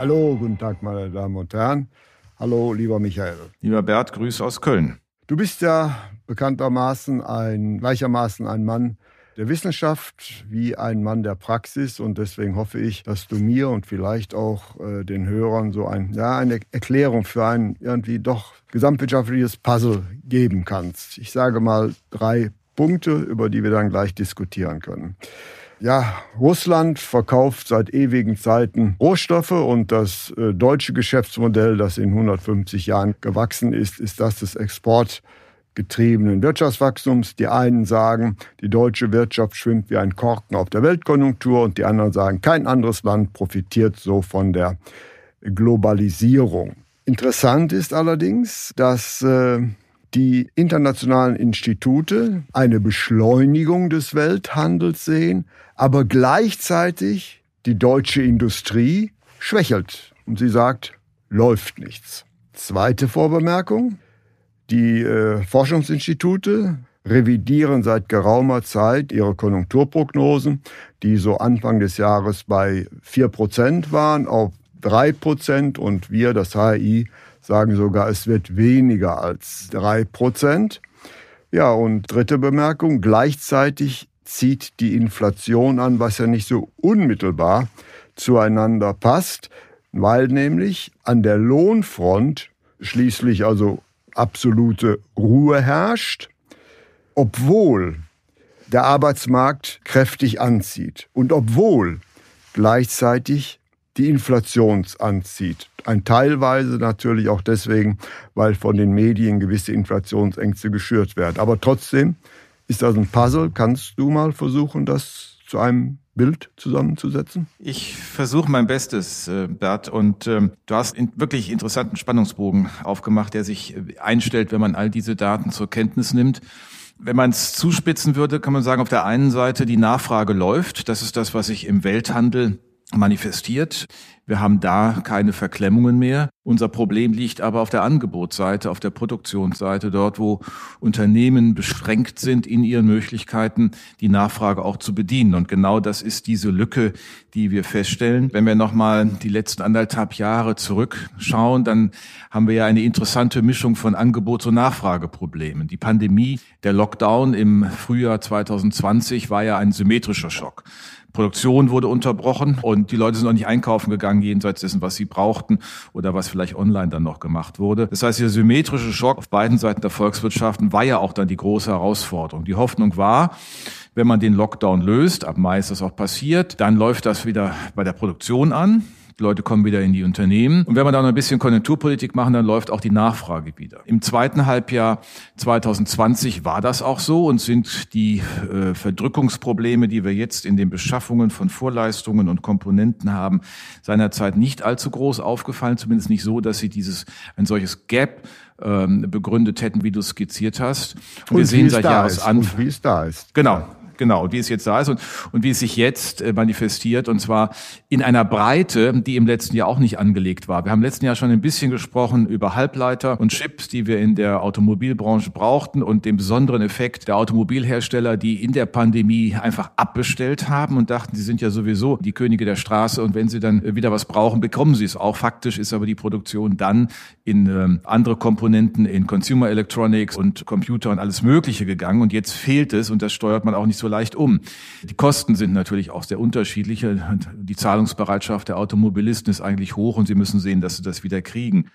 Hallo, guten Tag, meine Damen und Herren. Hallo, lieber Michael. Lieber Bert, Grüße aus Köln. Du bist ja bekanntermaßen ein, gleichermaßen ein Mann der Wissenschaft wie ein Mann der Praxis und deswegen hoffe ich, dass du mir und vielleicht auch äh, den Hörern so ein, ja, eine Erklärung für ein irgendwie doch gesamtwirtschaftliches Puzzle geben kannst. Ich sage mal drei Punkte, über die wir dann gleich diskutieren können. Ja, Russland verkauft seit ewigen Zeiten Rohstoffe und das äh, deutsche Geschäftsmodell, das in 150 Jahren gewachsen ist, ist das des exportgetriebenen Wirtschaftswachstums. Die einen sagen, die deutsche Wirtschaft schwimmt wie ein Korken auf der Weltkonjunktur und die anderen sagen, kein anderes Land profitiert so von der Globalisierung. Interessant ist allerdings, dass äh, die internationalen Institute eine Beschleunigung des Welthandels sehen, aber gleichzeitig die deutsche Industrie schwächelt und sie sagt, läuft nichts. Zweite Vorbemerkung, die äh, Forschungsinstitute revidieren seit geraumer Zeit ihre Konjunkturprognosen, die so Anfang des Jahres bei 4% waren, auf 3% und wir, das HI, sagen sogar, es wird weniger als 3%. Ja, und dritte Bemerkung, gleichzeitig zieht die Inflation an, was ja nicht so unmittelbar zueinander passt, weil nämlich an der Lohnfront schließlich also absolute Ruhe herrscht, obwohl der Arbeitsmarkt kräftig anzieht und obwohl gleichzeitig die Inflation anzieht. Ein teilweise natürlich auch deswegen, weil von den Medien gewisse Inflationsängste geschürt werden. Aber trotzdem ist das ein Puzzle. Kannst du mal versuchen, das zu einem Bild zusammenzusetzen? Ich versuche mein Bestes, äh, Bert. Und ähm, du hast einen wirklich interessanten Spannungsbogen aufgemacht, der sich äh, einstellt, wenn man all diese Daten zur Kenntnis nimmt. Wenn man es zuspitzen würde, kann man sagen, auf der einen Seite die Nachfrage läuft. Das ist das, was sich im Welthandel manifestiert. Wir haben da keine Verklemmungen mehr. Unser Problem liegt aber auf der Angebotsseite, auf der Produktionsseite, dort, wo Unternehmen beschränkt sind in ihren Möglichkeiten, die Nachfrage auch zu bedienen. Und genau das ist diese Lücke, die wir feststellen. Wenn wir nochmal die letzten anderthalb Jahre zurückschauen, dann haben wir ja eine interessante Mischung von Angebots- und Nachfrageproblemen. Die Pandemie, der Lockdown im Frühjahr 2020 war ja ein symmetrischer Schock. Produktion wurde unterbrochen und die Leute sind auch nicht einkaufen gegangen, jenseits dessen, was sie brauchten oder was vielleicht online dann noch gemacht wurde. Das heißt, der symmetrische Schock auf beiden Seiten der Volkswirtschaften war ja auch dann die große Herausforderung. Die Hoffnung war, wenn man den Lockdown löst, ab Mai ist das auch passiert, dann läuft das wieder bei der Produktion an. Die Leute kommen wieder in die Unternehmen. Und wenn wir dann ein bisschen Konjunkturpolitik machen, dann läuft auch die Nachfrage wieder. Im zweiten Halbjahr 2020 war das auch so und sind die äh, Verdrückungsprobleme, die wir jetzt in den Beschaffungen von Vorleistungen und Komponenten haben, seinerzeit nicht allzu groß aufgefallen, zumindest nicht so, dass sie dieses ein solches Gap ähm, begründet hätten, wie du skizziert hast. Und, und wir sehen seit Jahresanfang, wie es da ist. Genau, Genau, und wie es jetzt da ist und, und wie es sich jetzt äh, manifestiert, und zwar in einer Breite, die im letzten Jahr auch nicht angelegt war. Wir haben im letzten Jahr schon ein bisschen gesprochen über Halbleiter und Chips, die wir in der Automobilbranche brauchten und den besonderen Effekt der Automobilhersteller, die in der Pandemie einfach abbestellt haben und dachten, sie sind ja sowieso die Könige der Straße und wenn sie dann wieder was brauchen, bekommen sie es auch. Faktisch ist aber die Produktion dann in ähm, andere Komponenten, in Consumer Electronics und Computer und alles Mögliche gegangen und jetzt fehlt es und das steuert man auch nicht so leicht um. Die Kosten sind natürlich auch sehr unterschiedlich. Die Zahlungsbereitschaft der Automobilisten ist eigentlich hoch und sie müssen sehen, dass sie das wieder kriegen.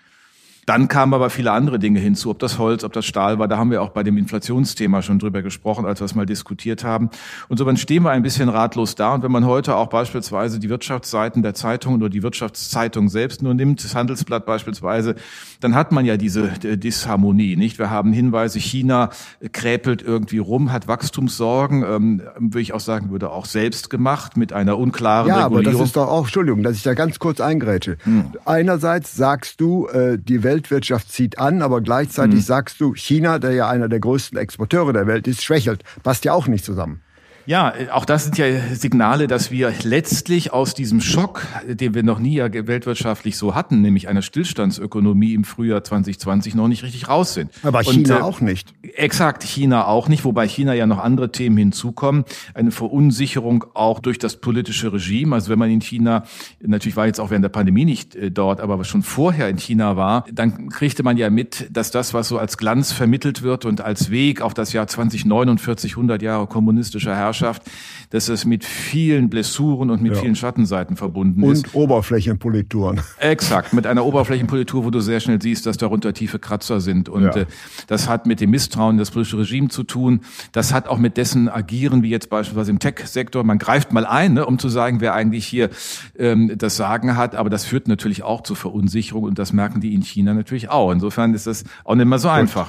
Dann kamen aber viele andere Dinge hinzu, ob das Holz, ob das Stahl war. Da haben wir auch bei dem Inflationsthema schon drüber gesprochen, als wir es mal diskutiert haben. Und so dann stehen wir ein bisschen ratlos da. Und wenn man heute auch beispielsweise die Wirtschaftsseiten der Zeitungen oder die Wirtschaftszeitung selbst nur nimmt, das Handelsblatt beispielsweise, dann hat man ja diese Disharmonie, nicht? Wir haben Hinweise, China kräpelt irgendwie rum, hat Wachstumssorgen, ähm, würde ich auch sagen, würde auch selbst gemacht mit einer unklaren ja, Regulierung. Ja, aber das ist doch auch, Entschuldigung, dass ich da ganz kurz eingrätsche. Hm. Einerseits sagst du, äh, die Weltwirtschaft zieht an, aber gleichzeitig hm. sagst du, China, der ja einer der größten Exporteure der Welt ist, schwächelt. Passt ja auch nicht zusammen. Ja, auch das sind ja Signale, dass wir letztlich aus diesem Schock, den wir noch nie ja weltwirtschaftlich so hatten, nämlich einer Stillstandsökonomie im Frühjahr 2020 noch nicht richtig raus sind. Aber China Und, äh, auch nicht. Exakt, China auch nicht, wobei China ja noch andere Themen hinzukommen. Eine Verunsicherung auch durch das politische Regime. Also wenn man in China, natürlich war jetzt auch während der Pandemie nicht äh, dort, aber schon vorher in China war, dann kriegte man ja mit, dass das, was so als Glanz vermittelt wird und als Weg auf das Jahr 2049, 100 Jahre kommunistischer Herrschaft, Herrschaft, dass es mit vielen Blessuren und mit ja. vielen Schattenseiten verbunden und ist. Und Oberflächenpolituren. Exakt, mit einer Oberflächenpolitur, wo du sehr schnell siehst, dass darunter tiefe Kratzer sind. Und ja. äh, das hat mit dem Misstrauen das politische Regime zu tun. Das hat auch mit dessen Agieren, wie jetzt beispielsweise im Tech-Sektor. Man greift mal ein, ne, um zu sagen, wer eigentlich hier ähm, das Sagen hat. Aber das führt natürlich auch zu Verunsicherung und das merken die in China natürlich auch. Insofern ist das auch nicht mehr so einfach.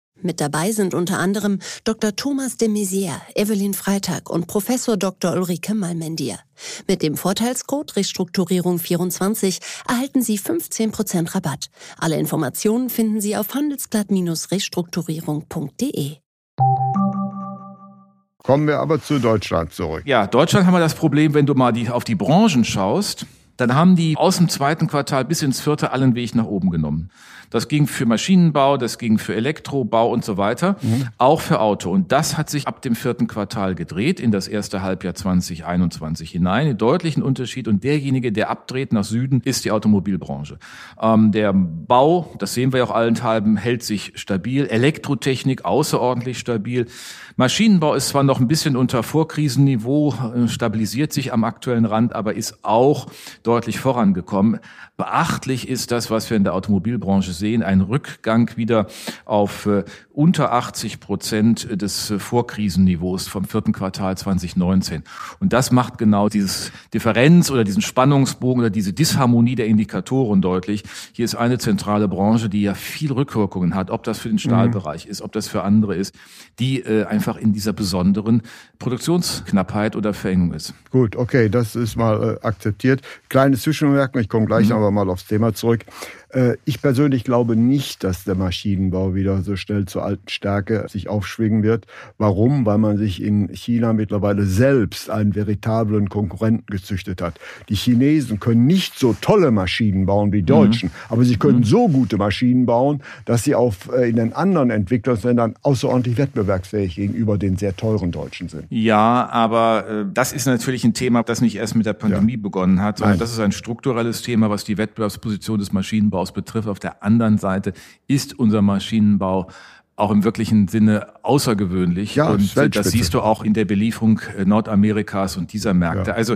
Mit dabei sind unter anderem Dr. Thomas de Maizière, Evelyn Freitag und Professor Dr. Ulrike Malmendier. Mit dem Vorteilscode Restrukturierung24 erhalten Sie 15% Rabatt. Alle Informationen finden Sie auf handelsblatt-restrukturierung.de. Kommen wir aber zu Deutschland zurück. Ja, Deutschland haben wir das Problem, wenn du mal die, auf die Branchen schaust, dann haben die aus dem zweiten Quartal bis ins vierte allen Weg nach oben genommen. Das ging für Maschinenbau, das ging für Elektrobau und so weiter, mhm. auch für Auto. Und das hat sich ab dem vierten Quartal gedreht in das erste Halbjahr 2021 hinein. Einen deutlichen Unterschied. Und derjenige, der abdreht nach Süden, ist die Automobilbranche. Ähm, der Bau, das sehen wir auch allenthalben, hält sich stabil. Elektrotechnik außerordentlich stabil. Maschinenbau ist zwar noch ein bisschen unter Vorkrisenniveau, äh, stabilisiert sich am aktuellen Rand, aber ist auch deutlich vorangekommen. Beachtlich ist das, was wir in der Automobilbranche sehen, ein Rückgang wieder auf äh, unter 80 Prozent des äh, Vorkrisenniveaus vom vierten Quartal 2019. Und das macht genau dieses Differenz oder diesen Spannungsbogen oder diese Disharmonie der Indikatoren deutlich. Hier ist eine zentrale Branche, die ja viel Rückwirkungen hat, ob das für den Stahlbereich mhm. ist, ob das für andere ist, die äh, einfach in dieser besonderen Produktionsknappheit oder Verengung ist. Gut, okay, das ist mal äh, akzeptiert. Kleines Zwischenmerken, ich komme gleich mhm. aber mal aufs Thema zurück. Äh, ich persönlich glaube nicht, dass der Maschinenbau wieder so schnell zur alten Stärke sich aufschwingen wird. Warum? Weil man sich in China mittlerweile selbst einen veritablen Konkurrenten gezüchtet hat. Die Chinesen können nicht so tolle Maschinen bauen wie die mhm. Deutschen, mhm. aber sie können mhm. so gute Maschinen bauen, dass sie auf, äh, in den anderen Entwicklungsländern außerordentlich wettbewerbsfähig gegenüber den sehr teuren Deutschen sind. Ja, aber äh, das ist natürlich ein Thema, das nicht erst mit der Pandemie ja. begonnen hat, sondern Nein. das ist ein strukturelles Thema, was die Wettbewerbsposition des Maschinenbaus betrifft. Auf der anderen Seite ist unser Maschinenbau auch im wirklichen Sinne außergewöhnlich. Ja, und das siehst du auch in der Belieferung äh, Nordamerikas und dieser Märkte. Ja. Also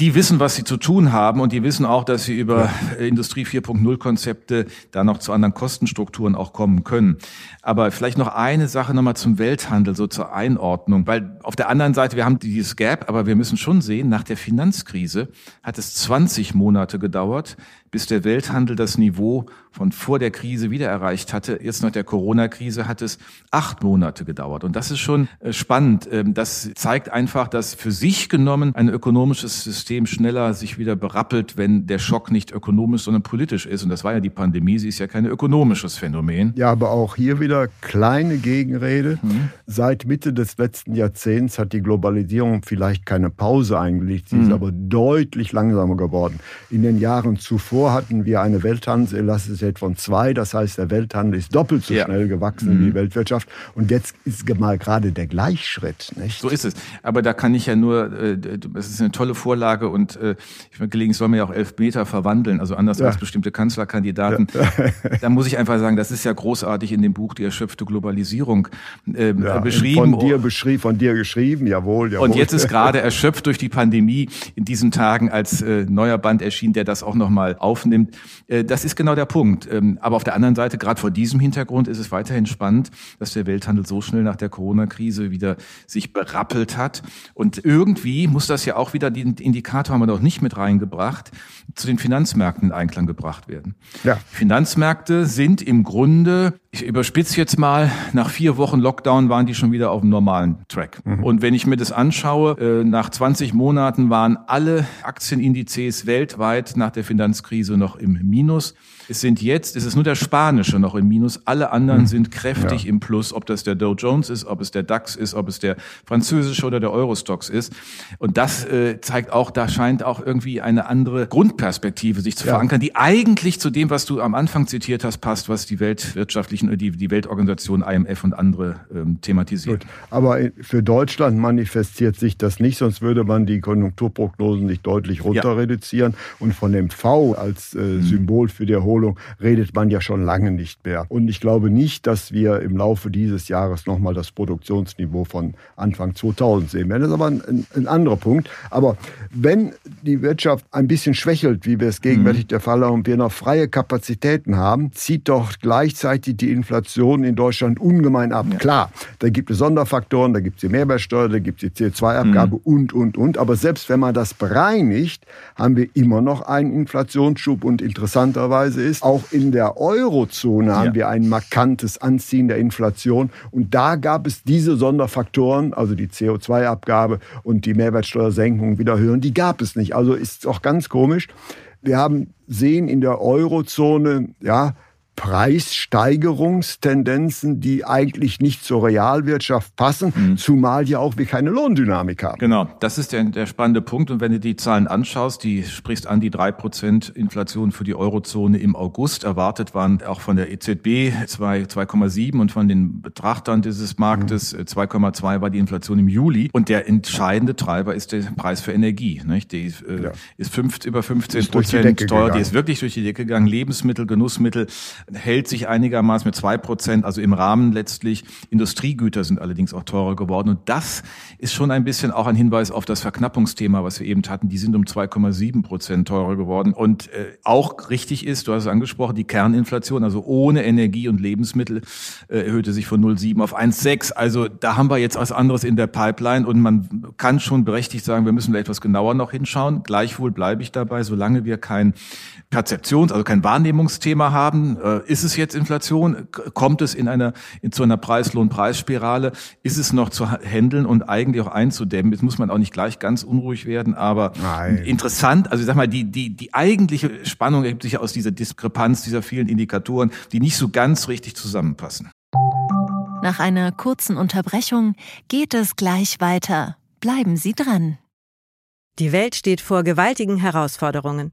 die wissen, was sie zu tun haben und die wissen auch, dass sie über ja. Industrie 4.0 Konzepte da noch zu anderen Kostenstrukturen auch kommen können. Aber vielleicht noch eine Sache nochmal zum Welthandel, so zur Einordnung, weil auf der anderen Seite, wir haben dieses Gap, aber wir müssen schon sehen, nach der Finanzkrise hat es 20 Monate gedauert, bis der Welthandel das Niveau von vor der Krise wieder erreicht hatte. Jetzt nach der Corona-Krise hat es acht Monate gedauert. Und das ist schon äh, spannend. Ähm, das zeigt einfach, dass für sich genommen ein ökonomisches System schneller sich wieder berappelt, wenn der Schock nicht ökonomisch, sondern politisch ist. Und das war ja die Pandemie. Sie ist ja kein ökonomisches Phänomen. Ja, aber auch hier wieder kleine Gegenrede. Mhm. Seit Mitte des letzten Jahrzehnts hat die Globalisierung vielleicht keine Pause eingelegt. Sie mhm. ist aber deutlich langsamer geworden. In den Jahren zuvor hatten wir eine Welthandelselastizität von zwei. Das heißt, der Welthandel ist doppelt so ja. schnell gewachsen mhm. wie die Weltwirtschaft. Und jetzt ist mal gerade der Gleichschritt. Nicht? So ist es. Aber da kann ich ja nur, äh, es ist eine tolle Vorlage und äh, ich meine, gelegentlich soll man ja auch elf Meter verwandeln, also anders ja. als bestimmte Kanzlerkandidaten. Ja. da muss ich einfach sagen, das ist ja großartig in dem Buch Die erschöpfte Globalisierung äh, ja, beschrieben. Von dir beschrieben, von dir geschrieben, jawohl, jawohl. Und jetzt ist gerade erschöpft durch die Pandemie in diesen Tagen als äh, neuer Band erschienen, der das auch nochmal aufnimmt. Äh, das ist genau der Punkt. Ähm, aber auf der anderen Seite, gerade vor diesem Hintergrund ist es weiterhin spannend, dass der Welthandel so schnell nach der Corona-Krise wieder sich berappelt hat. Und irgendwie muss das ja auch wieder, den Indikator haben wir noch nicht mit reingebracht, zu den Finanzmärkten in Einklang gebracht werden. Ja. Finanzmärkte sind im Grunde, ich überspitze jetzt mal, nach vier Wochen Lockdown waren die schon wieder auf dem normalen Track. Mhm. Und wenn ich mir das anschaue, äh, nach 20 Monaten waren alle Aktienindizes weltweit nach der Finanzkrise noch im Minus. Es sind jetzt, es ist nur der spanische noch im Minus, alle anderen hm. sind kräftig ja. im Plus, ob das der Dow Jones ist, ob es der DAX ist, ob es der französische oder der Eurostox ist. Und das äh, zeigt auch, da scheint auch irgendwie eine andere Grundperspektive sich zu ja. verankern, die eigentlich zu dem, was du am Anfang zitiert hast, passt, was die weltwirtschaftlichen, die, die Weltorganisation IMF und andere ähm, thematisieren. Gut. Aber für Deutschland manifestiert sich das nicht, sonst würde man die Konjunkturprognosen nicht deutlich runter ja. reduzieren. Und von dem V als äh, hm. Symbol für die Erholung Wiederholung redet man ja schon lange nicht mehr. Und ich glaube nicht, dass wir im Laufe dieses Jahres nochmal das Produktionsniveau von Anfang 2000 sehen werden. Das ist aber ein, ein anderer Punkt. Aber wenn die Wirtschaft ein bisschen schwächelt, wie wir es gegenwärtig mhm. der Fall haben, und wir noch freie Kapazitäten haben, zieht doch gleichzeitig die Inflation in Deutschland ungemein ab. Ja. Klar, da gibt es Sonderfaktoren, da gibt es die Mehrwertsteuer, da gibt es die CO2-Abgabe mhm. und, und, und. Aber selbst wenn man das bereinigt, haben wir immer noch einen Inflationsschub und interessanterweise ist, auch in der Eurozone ja. haben wir ein markantes Anziehen der Inflation. Und da gab es diese Sonderfaktoren, also die CO2-Abgabe und die Mehrwertsteuersenkung wieder hören, die gab es nicht. Also ist auch ganz komisch. Wir haben sehen in der Eurozone, ja, Preissteigerungstendenzen, die eigentlich nicht zur Realwirtschaft passen, mhm. zumal ja auch wir keine Lohndynamik haben. Genau, das ist der, der spannende Punkt. Und wenn du die Zahlen anschaust, die sprichst an die drei Prozent Inflation für die Eurozone im August. Erwartet waren auch von der EZB 2,7 und von den Betrachtern dieses Marktes mhm. 2,2 war die Inflation im Juli. Und der entscheidende Treiber ist der Preis für Energie. Nicht? Die äh, ja. ist fünf, über 15 Prozent teuer. Die ist wirklich durch die Decke gegangen. Lebensmittel, Genussmittel hält sich einigermaßen mit zwei Prozent, also im Rahmen letztlich. Industriegüter sind allerdings auch teurer geworden. Und das ist schon ein bisschen auch ein Hinweis auf das Verknappungsthema, was wir eben hatten. Die sind um 2,7 Prozent teurer geworden. Und äh, auch richtig ist, du hast es angesprochen, die Kerninflation, also ohne Energie und Lebensmittel, äh, erhöhte sich von 0,7 auf 1,6. Also da haben wir jetzt was anderes in der Pipeline und man kann schon berechtigt sagen, wir müssen da etwas genauer noch hinschauen. Gleichwohl bleibe ich dabei, solange wir kein Perzeptions-, also kein Wahrnehmungsthema haben, äh, ist es jetzt Inflation? Kommt es in einer, in, zu einer Preislohn-Preisspirale? Ist es noch zu handeln und eigentlich auch einzudämmen? Jetzt muss man auch nicht gleich ganz unruhig werden, aber Nein. interessant, also ich sag mal, die, die, die eigentliche Spannung ergibt sich ja aus dieser Diskrepanz dieser vielen Indikatoren, die nicht so ganz richtig zusammenpassen. Nach einer kurzen Unterbrechung geht es gleich weiter. Bleiben Sie dran. Die Welt steht vor gewaltigen Herausforderungen.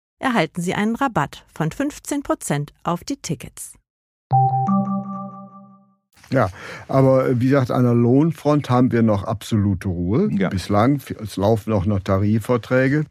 erhalten Sie einen Rabatt von 15% auf die Tickets. Ja, aber wie gesagt, an der Lohnfront haben wir noch absolute Ruhe. Ja. Bislang, es laufen auch noch Tarifverträge.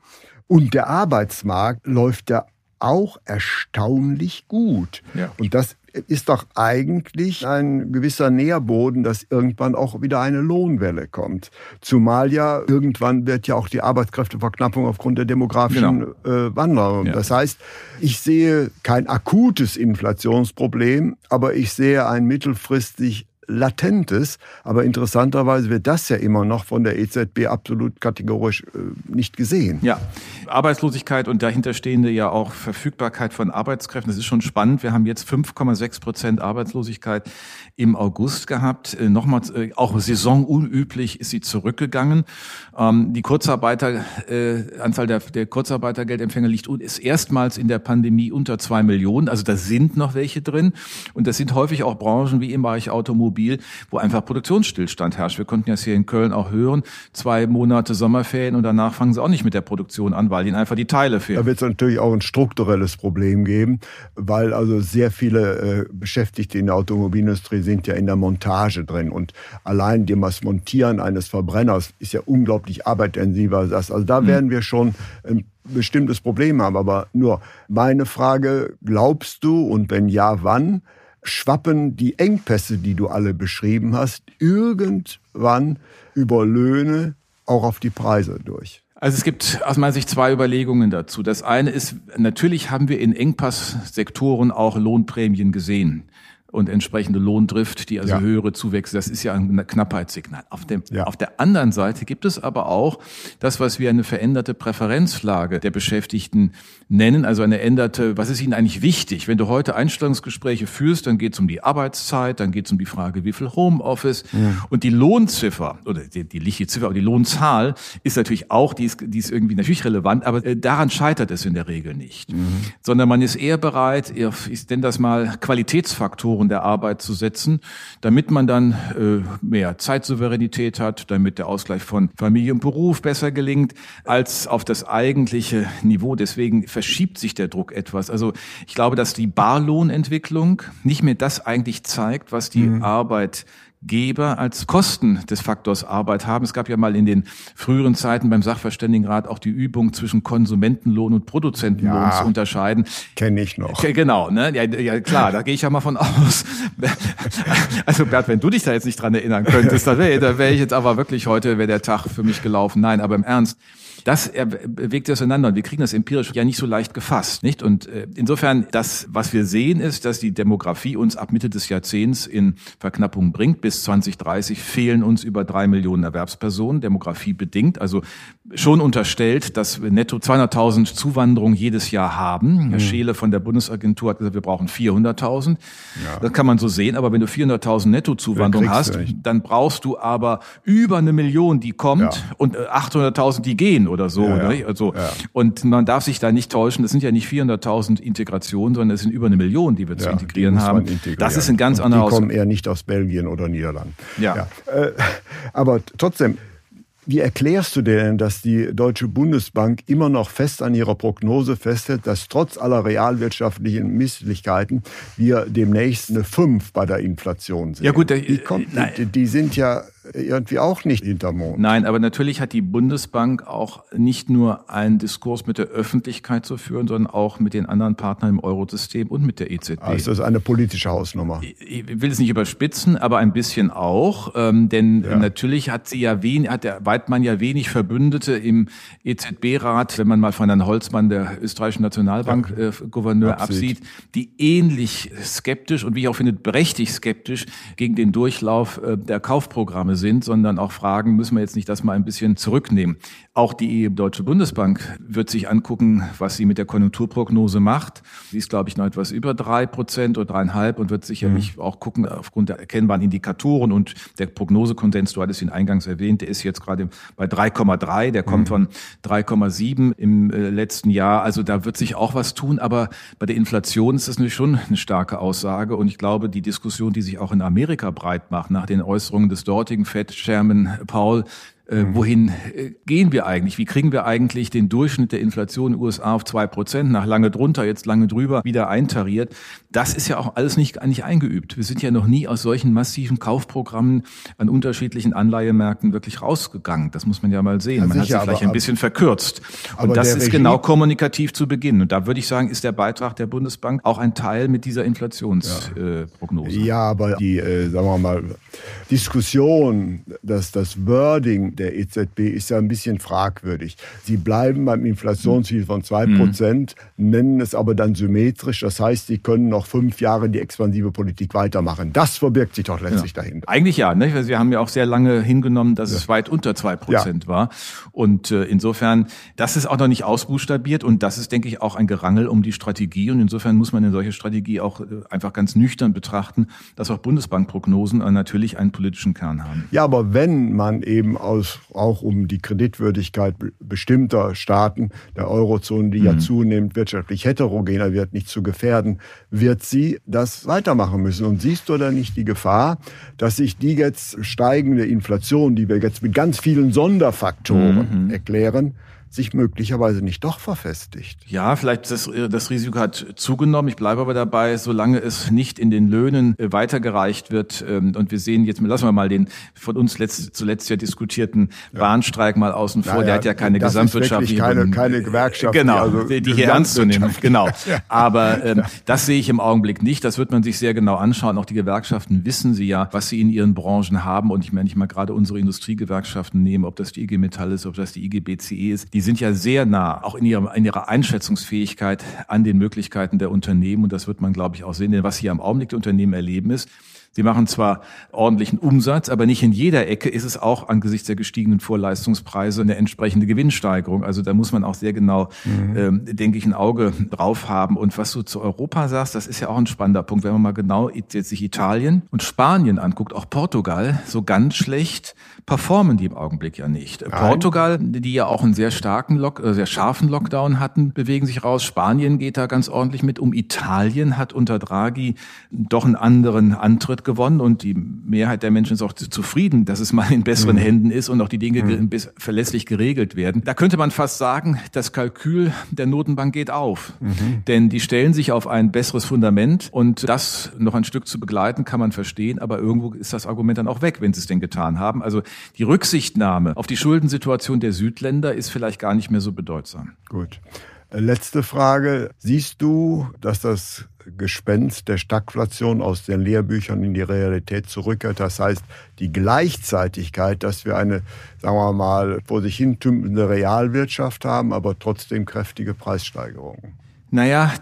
Und der Arbeitsmarkt läuft ja auch erstaunlich gut. Ja. Und das ist doch eigentlich ein gewisser Nährboden, dass irgendwann auch wieder eine Lohnwelle kommt. Zumal ja irgendwann wird ja auch die Arbeitskräfteverknappung aufgrund der demografischen genau. äh, Wanderung. Ja. Das heißt, ich sehe kein akutes Inflationsproblem, aber ich sehe ein mittelfristig Latentes. Aber interessanterweise wird das ja immer noch von der EZB absolut kategorisch äh, nicht gesehen. Ja, Arbeitslosigkeit und dahinterstehende ja auch Verfügbarkeit von Arbeitskräften. Das ist schon spannend. Wir haben jetzt 5,6 Prozent Arbeitslosigkeit im August gehabt. Äh, Nochmal, äh, auch saisonunüblich ist sie zurückgegangen. Ähm, die Kurzarbeiter, äh, Anzahl der, der Kurzarbeitergeldempfänger liegt ist erstmals in der Pandemie unter zwei Millionen. Also da sind noch welche drin. Und das sind häufig auch Branchen wie im Bereich Automobil, wo einfach Produktionsstillstand herrscht. Wir konnten das hier in Köln auch hören. Zwei Monate Sommerferien und danach fangen sie auch nicht mit der Produktion an, weil ihnen einfach die Teile fehlen. Da wird es natürlich auch ein strukturelles Problem geben, weil also sehr viele äh, Beschäftigte in der Automobilindustrie sind ja in der Montage drin. Und allein das Montieren eines Verbrenners ist ja unglaublich arbeitsintensiver als das. Also da mhm. werden wir schon ein bestimmtes Problem haben. Aber nur meine Frage, glaubst du und wenn ja, wann schwappen die Engpässe, die du alle beschrieben hast, irgendwann über Löhne auch auf die Preise durch? Also es gibt aus meiner Sicht zwei Überlegungen dazu. Das eine ist, natürlich haben wir in Engpasssektoren auch Lohnprämien gesehen und entsprechende Lohndrift, die also ja. höhere Zuwächse, das ist ja ein Knappheitssignal. Auf, dem, ja. auf der anderen Seite gibt es aber auch das, was wir eine veränderte Präferenzlage der Beschäftigten nennen, also eine änderte, was ist ihnen eigentlich wichtig? Wenn du heute Einstellungsgespräche führst, dann geht es um die Arbeitszeit, dann geht es um die Frage, wie viel Homeoffice ja. und die Lohnziffer oder die, dieliche Ziffer, aber die Lohnzahl ist natürlich auch, die ist, die ist irgendwie natürlich relevant, aber äh, daran scheitert es in der Regel nicht, mhm. sondern man ist eher bereit, ich nenne das mal Qualitätsfaktoren Faktoren der Arbeit zu setzen, damit man dann äh, mehr Zeitsouveränität hat, damit der Ausgleich von Familie und Beruf besser gelingt, als auf das eigentliche Niveau. Deswegen verschiebt sich der Druck etwas. Also ich glaube, dass die Barlohnentwicklung nicht mehr das eigentlich zeigt, was die mhm. Arbeit Geber als Kosten des Faktors Arbeit haben. Es gab ja mal in den früheren Zeiten beim Sachverständigenrat auch die Übung zwischen Konsumentenlohn und Produzentenlohn ja, zu unterscheiden. Kenne ich noch. Genau, ne? Ja, ja klar, da gehe ich ja mal von aus. Also Bert, wenn du dich da jetzt nicht dran erinnern könntest, dann wäre wär ich jetzt aber wirklich heute, wäre der Tag für mich gelaufen. Nein, aber im Ernst. Das bewegt sich auseinander und wir kriegen das empirisch ja nicht so leicht gefasst, nicht? Und äh, insofern, das, was wir sehen, ist, dass die Demografie uns ab Mitte des Jahrzehnts in Verknappung bringt. Bis 2030 fehlen uns über drei Millionen Erwerbspersonen, Demografie bedingt. Also schon unterstellt, dass wir netto 200.000 Zuwanderungen jedes Jahr haben. Mhm. Herr Scheele von der Bundesagentur hat gesagt, wir brauchen 400.000. Ja. Das kann man so sehen. Aber wenn du 400.000 Nettozuwanderung hast, dann brauchst du aber über eine Million, die kommt ja. und 800.000, äh, die gehen oder so. Ja, ja. Also, ja. Und man darf sich da nicht täuschen, das sind ja nicht 400.000 Integrationen, sondern es sind über eine Million, die wir zu integrieren haben. Das ist ein ganz anderer Die kommen eher nicht aus Belgien oder Niederland. Ja. Äh, aber trotzdem, wie erklärst du denn, dass die Deutsche Bundesbank immer noch fest an ihrer Prognose festhält, dass trotz aller realwirtschaftlichen Misslichkeiten wir demnächst eine 5 bei der Inflation sind? Ja gut, die, kommt, die, die sind ja irgendwie auch nicht hinterm Mond. Nein, aber natürlich hat die Bundesbank auch nicht nur einen Diskurs mit der Öffentlichkeit zu führen, sondern auch mit den anderen Partnern im Eurosystem und mit der EZB. Also das ist eine politische Hausnummer. Ich will es nicht überspitzen, aber ein bisschen auch, ähm, denn ja. natürlich hat sie ja wenig, hat der Weidmann ja wenig Verbündete im EZB-Rat, wenn man mal von Herrn Holzmann, der österreichischen Nationalbank-Gouverneur, äh, absieht, die ähnlich skeptisch und wie ich auch finde berechtigt skeptisch gegen den Durchlauf äh, der Kaufprogramme sind, sondern auch fragen, müssen wir jetzt nicht das mal ein bisschen zurücknehmen. Auch die Deutsche Bundesbank wird sich angucken, was sie mit der Konjunkturprognose macht. Sie ist, glaube ich, noch etwas über drei Prozent oder dreieinhalb und wird sicherlich mhm. auch gucken, aufgrund der erkennbaren Indikatoren und der Prognosekonsens, du hattest ihn eingangs erwähnt, der ist jetzt gerade bei 3,3, der kommt mhm. von 3,7 im äh, letzten Jahr. Also da wird sich auch was tun, aber bei der Inflation ist das natürlich schon eine starke Aussage und ich glaube, die Diskussion, die sich auch in Amerika breit macht, nach den Äußerungen des dortigen Fed-Chairman Paul, äh, wohin äh, gehen wir eigentlich? Wie kriegen wir eigentlich den Durchschnitt der Inflation in den USA auf zwei Prozent, nach lange drunter, jetzt lange drüber, wieder eintariert? Das ist ja auch alles nicht, nicht eingeübt. Wir sind ja noch nie aus solchen massiven Kaufprogrammen an unterschiedlichen Anleihemärkten wirklich rausgegangen. Das muss man ja mal sehen. Ja, man sicher, hat sich vielleicht aber, ein bisschen verkürzt. Und das ist Regime genau kommunikativ zu Beginn. Und da würde ich sagen, ist der Beitrag der Bundesbank auch ein Teil mit dieser Inflationsprognose. Ja. Äh, ja, aber die, äh, sagen wir mal, Diskussion, dass das Wording der EZB ist ja ein bisschen fragwürdig. Sie bleiben beim Inflationsziel von 2 Prozent, mhm. nennen es aber dann symmetrisch. Das heißt, sie können noch fünf Jahre die expansive Politik weitermachen. Das verbirgt sich doch letztlich ja. dahinter. Eigentlich ja. Ne? Wir haben ja auch sehr lange hingenommen, dass ja. es weit unter 2 Prozent ja. war. Und äh, insofern, das ist auch noch nicht ausbuchstabiert und das ist, denke ich, auch ein Gerangel um die Strategie. Und insofern muss man eine solche Strategie auch äh, einfach ganz nüchtern betrachten, dass auch Bundesbankprognosen natürlich einen politischen Kern haben. Ja, aber wenn man eben aus, auch um die Kreditwürdigkeit bestimmter Staaten der Eurozone, die mhm. ja zunehmend wirtschaftlich heterogener wird, nicht zu gefährden, wird sie das weitermachen müssen. Und siehst du da nicht die Gefahr, dass sich die jetzt steigende Inflation, die wir jetzt mit ganz vielen Sonderfaktoren mhm. erklären, sich möglicherweise nicht doch verfestigt. Ja, vielleicht das, das Risiko hat zugenommen. Ich bleibe aber dabei, solange es nicht in den Löhnen äh, weitergereicht wird. Ähm, und wir sehen jetzt, lassen wir mal den von uns letzt, zuletzt ja diskutierten ja. Bahnstreik mal außen vor. Naja, Der hat ja keine gesamtwirtschaftliche... Keine, keine Gewerkschaft. Genau, also die, die hier ernst zu nehmen. Genau. Aber ähm, das sehe ich im Augenblick nicht. Das wird man sich sehr genau anschauen. Auch die Gewerkschaften wissen sie ja, was sie in ihren Branchen haben. Und ich meine, ich mal gerade unsere Industriegewerkschaften nehmen, ob das die IG Metall ist, ob das die IG BCE ist. Die die sind ja sehr nah, auch in ihrer, in ihrer Einschätzungsfähigkeit an den Möglichkeiten der Unternehmen. Und das wird man, glaube ich, auch sehen. Denn was hier am Augenblick die Unternehmen erleben ist, Sie machen zwar ordentlichen Umsatz, aber nicht in jeder Ecke ist es auch angesichts der gestiegenen Vorleistungspreise eine entsprechende Gewinnsteigerung. Also da muss man auch sehr genau, mhm. ähm, denke ich, ein Auge drauf haben. Und was du zu Europa sagst, das ist ja auch ein spannender Punkt. Wenn man mal genau jetzt sich Italien und Spanien anguckt, auch Portugal, so ganz schlecht performen die im Augenblick ja nicht. Nein. Portugal, die ja auch einen sehr starken Lock, äh, sehr scharfen Lockdown hatten, bewegen sich raus. Spanien geht da ganz ordentlich mit um. Italien hat unter Draghi doch einen anderen Antritt Fortschritt gewonnen und die Mehrheit der Menschen ist auch zufrieden, dass es mal in besseren mhm. Händen ist und auch die Dinge mhm. verlässlich geregelt werden. Da könnte man fast sagen, das Kalkül der Notenbank geht auf. Mhm. Denn die stellen sich auf ein besseres Fundament und das noch ein Stück zu begleiten, kann man verstehen, aber irgendwo ist das Argument dann auch weg, wenn sie es denn getan haben. Also die Rücksichtnahme auf die Schuldensituation der Südländer ist vielleicht gar nicht mehr so bedeutsam. Gut. Letzte Frage. Siehst du, dass das Gespenst der Stagflation aus den Lehrbüchern in die Realität zurückkehrt? Das heißt, die Gleichzeitigkeit, dass wir eine, sagen wir mal, vor sich hin tümpelnde Realwirtschaft haben, aber trotzdem kräftige Preissteigerungen. Naja,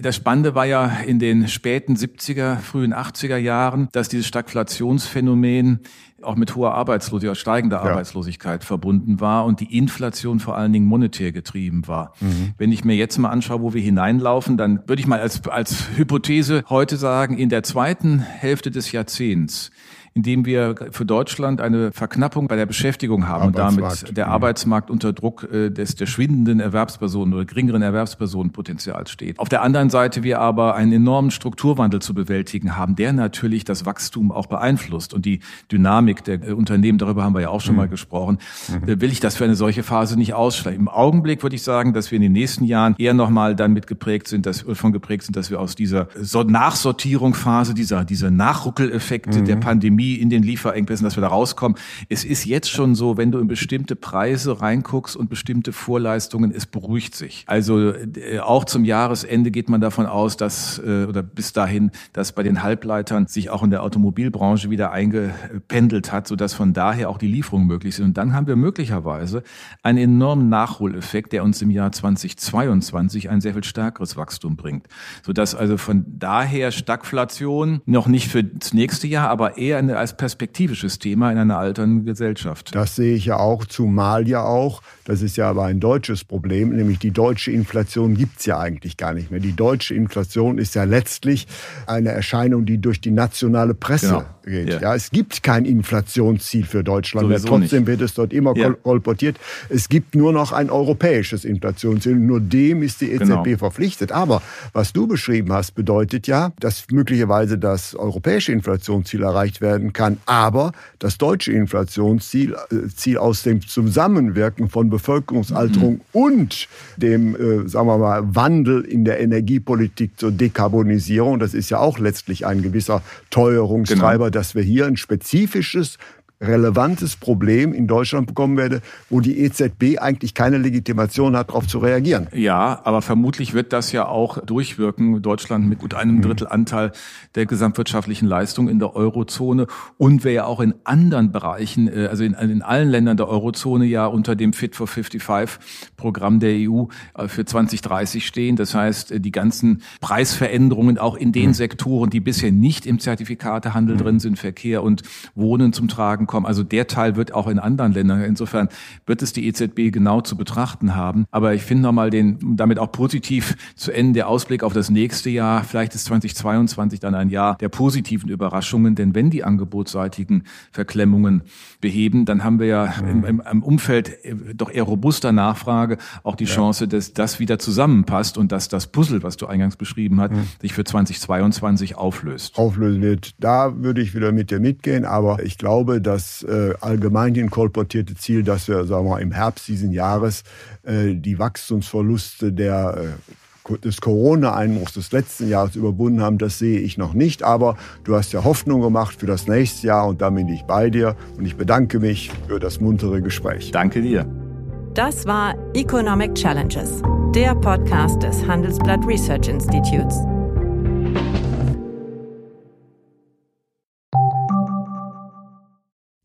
das Spannende war ja in den späten 70er, frühen 80er Jahren, dass dieses Stagflationsphänomen auch mit hoher Arbeitslosigkeit, steigender ja. Arbeitslosigkeit verbunden war und die Inflation vor allen Dingen monetär getrieben war. Mhm. Wenn ich mir jetzt mal anschaue, wo wir hineinlaufen, dann würde ich mal als, als Hypothese heute sagen, in der zweiten Hälfte des Jahrzehnts indem wir für Deutschland eine Verknappung bei der Beschäftigung haben und damit der. Arbeitsmarkt unter Druck äh, des der schwindenden Erwerbspersonen oder geringeren Erwerbspersonenpotenzials steht. Auf der anderen Seite wir aber einen enormen Strukturwandel zu bewältigen haben, der natürlich das Wachstum auch beeinflusst und die Dynamik der äh, Unternehmen, darüber haben wir ja auch schon mhm. mal gesprochen, mhm. Äh, will ich das für eine solche Phase nicht ausschlagen. Im Augenblick würde ich sagen, dass wir in den nächsten Jahren eher nochmal damit geprägt sind, dass von geprägt sind, dass wir aus dieser Nachsortierungsphase, dieser, dieser Nachruckeleffekte mhm. der Pandemie Pandemie, in den Lieferengpässen, dass wir da rauskommen. Es ist jetzt schon so, wenn du in bestimmte Preise reinguckst und bestimmte Vorleistungen, es beruhigt sich. Also äh, auch zum Jahresende geht man davon aus, dass äh, oder bis dahin, dass bei den Halbleitern sich auch in der Automobilbranche wieder eingependelt hat, sodass von daher auch die Lieferungen möglich sind. Und dann haben wir möglicherweise einen enormen Nachholeffekt, der uns im Jahr 2022 ein sehr viel stärkeres Wachstum bringt. Sodass also von daher Stagflation noch nicht für das nächste Jahr, aber eher eine als perspektivisches Thema in einer alternden Gesellschaft. Das sehe ich ja auch, zumal ja auch, das ist ja aber ein deutsches Problem, nämlich die deutsche Inflation gibt es ja eigentlich gar nicht mehr. Die deutsche Inflation ist ja letztlich eine Erscheinung, die durch die nationale Presse genau. geht. Ja. ja. es gibt kein Inflationsziel für Deutschland mehr. Trotzdem nicht. wird es dort immer ja. kolportiert. Es gibt nur noch ein europäisches Inflationsziel. Nur dem ist die EZB genau. verpflichtet. Aber was du beschrieben hast, bedeutet ja, dass möglicherweise das europäische Inflationsziel erreicht werden werden kann. Aber das deutsche Inflationsziel äh, Ziel aus dem Zusammenwirken von Bevölkerungsalterung mhm. und dem, äh, sagen wir mal, Wandel in der Energiepolitik zur Dekarbonisierung, das ist ja auch letztlich ein gewisser Teuerungstreiber, genau. dass wir hier ein spezifisches relevantes Problem in Deutschland bekommen werde, wo die EZB eigentlich keine Legitimation hat, darauf zu reagieren. Ja, aber vermutlich wird das ja auch durchwirken. Deutschland mit gut einem Drittel Anteil der gesamtwirtschaftlichen Leistung in der Eurozone und wir ja auch in anderen Bereichen, äh, also in, in allen Ländern der Eurozone ja unter dem Fit for 55 Programm der EU äh, für 2030 stehen. Das heißt, äh, die ganzen Preisveränderungen auch in den Sektoren, die bisher nicht im Zertifikatehandel drin sind, Verkehr und Wohnen zum Tragen Fragen kommen. Also der Teil wird auch in anderen Ländern. Insofern wird es die EZB genau zu betrachten haben. Aber ich finde nochmal den, damit auch positiv zu Ende der Ausblick auf das nächste Jahr. Vielleicht ist 2022 dann ein Jahr der positiven Überraschungen. Denn wenn die angebotsseitigen Verklemmungen beheben, dann haben wir ja im, im, im Umfeld äh, doch eher robuster Nachfrage auch die ja. Chance, dass das wieder zusammenpasst und dass das Puzzle, was du eingangs beschrieben hast, mhm. sich für 2022 auflöst. Auflösen wird. Da würde ich wieder mit dir mitgehen. Aber ich glaube, dass das äh, allgemein kolportierte Ziel, dass wir sagen wir, mal, im Herbst diesen Jahres äh, die Wachstumsverluste der äh, des Corona-Einbruchs des letzten Jahres überwunden haben, das sehe ich noch nicht. Aber du hast ja Hoffnung gemacht für das nächste Jahr und da bin ich bei dir. Und ich bedanke mich für das muntere Gespräch. Danke dir. Das war Economic Challenges, der Podcast des Handelsblatt Research Institutes.